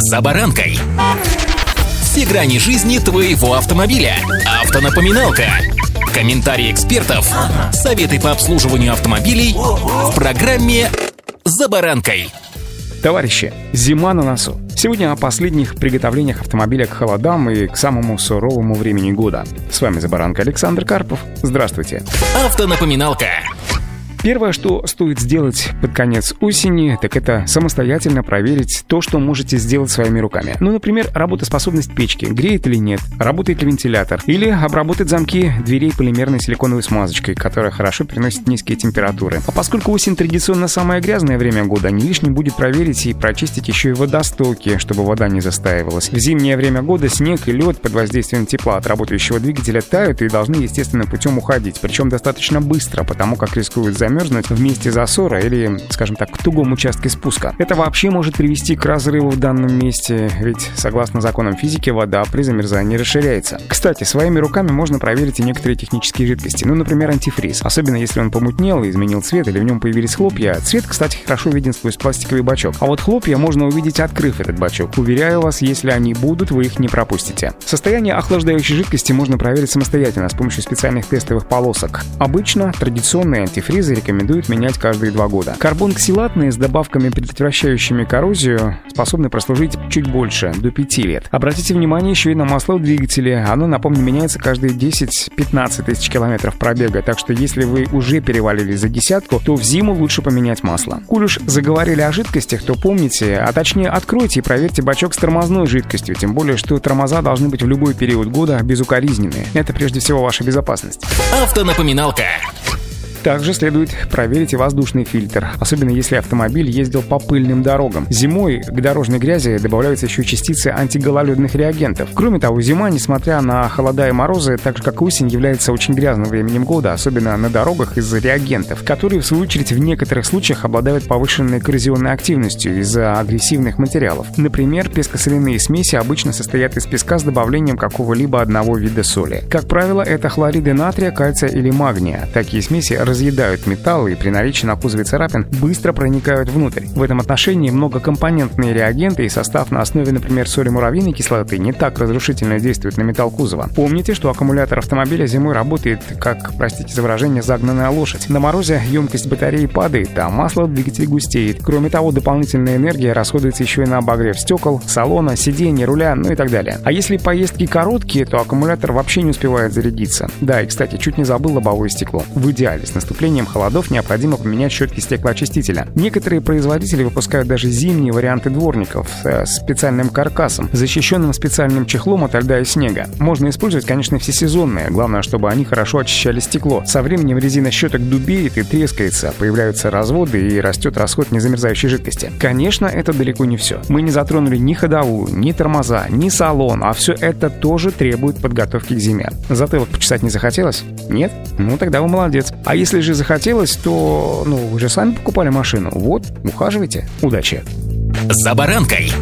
«За баранкой». Все грани жизни твоего автомобиля. Автонапоминалка. Комментарии экспертов. Советы по обслуживанию автомобилей в программе «За баранкой». Товарищи, зима на носу. Сегодня о последних приготовлениях автомобиля к холодам и к самому суровому времени года. С вами «За баранкой» Александр Карпов. Здравствуйте. Автонапоминалка. Первое, что стоит сделать под конец осени, так это самостоятельно проверить то, что можете сделать своими руками. Ну, например, работоспособность печки, греет или нет, работает ли вентилятор, или обработать замки дверей полимерной силиконовой смазочкой, которая хорошо переносит низкие температуры. А поскольку осень традиционно самое грязное время года, не лишним будет проверить и прочистить еще и водостоки, чтобы вода не застаивалась. В зимнее время года снег и лед под воздействием тепла от работающего двигателя тают и должны естественным путем уходить, причем достаточно быстро, потому как рискуют замерзнуть замерзнуть в месте засора или, скажем так, к тугому участке спуска. Это вообще может привести к разрыву в данном месте, ведь, согласно законам физики, вода при замерзании расширяется. Кстати, своими руками можно проверить и некоторые технические жидкости, ну, например, антифриз. Особенно если он помутнел и изменил цвет или в нем появились хлопья. Цвет, кстати, хорошо виден сквозь пластиковый бачок. А вот хлопья можно увидеть, открыв этот бачок. Уверяю вас, если они будут, вы их не пропустите. Состояние охлаждающей жидкости можно проверить самостоятельно с помощью специальных тестовых полосок. Обычно традиционные антифризы рекомендуют менять каждые два года. Карбон-ксилатные с добавками, предотвращающими коррозию, способны прослужить чуть больше, до 5 лет. Обратите внимание еще и на масло в двигателе. Оно, напомню, меняется каждые 10-15 тысяч километров пробега, так что если вы уже перевалили за десятку, то в зиму лучше поменять масло. Коль уж заговорили о жидкостях, то помните, а точнее откройте и проверьте бачок с тормозной жидкостью, тем более, что тормоза должны быть в любой период года безукоризненные. Это прежде всего ваша безопасность. Автонапоминалка. Также следует проверить и воздушный фильтр, особенно если автомобиль ездил по пыльным дорогам. Зимой к дорожной грязи добавляются еще частицы антигололедных реагентов. Кроме того, зима, несмотря на холода и морозы, так же как осень, является очень грязным временем года, особенно на дорогах из-за реагентов, которые, в свою очередь, в некоторых случаях обладают повышенной коррозионной активностью из-за агрессивных материалов. Например, пескосоляные смеси обычно состоят из песка с добавлением какого-либо одного вида соли. Как правило, это хлориды натрия, кальция или магния. Такие смеси разъедают металл и при наличии на кузове царапин быстро проникают внутрь. В этом отношении многокомпонентные реагенты и состав на основе, например, соли муравьиной кислоты не так разрушительно действуют на металл кузова. Помните, что аккумулятор автомобиля зимой работает как, простите за выражение, загнанная лошадь. На морозе емкость батареи падает, а масло в двигателе густеет. Кроме того, дополнительная энергия расходуется еще и на обогрев стекол, салона, сидений, руля, ну и так далее. А если поездки короткие, то аккумулятор вообще не успевает зарядиться. Да, и, кстати, чуть не забыл лобовое стекло. В идеале с наступлением холодов необходимо поменять щетки стеклоочистителя. Некоторые производители выпускают даже зимние варианты дворников с специальным каркасом, защищенным специальным чехлом от льда и снега. Можно использовать, конечно, всесезонные, главное, чтобы они хорошо очищали стекло. Со временем резина щеток дубеет и трескается, появляются разводы и растет расход незамерзающей жидкости. Конечно, это далеко не все. Мы не затронули ни ходовую, ни тормоза, ни салон, а все это тоже требует подготовки к зиме. Затылок почесать не захотелось? Нет? Ну тогда вы молодец. А если если же захотелось, то, ну, вы же сами покупали машину. Вот, ухаживайте. Удачи. За баранкой.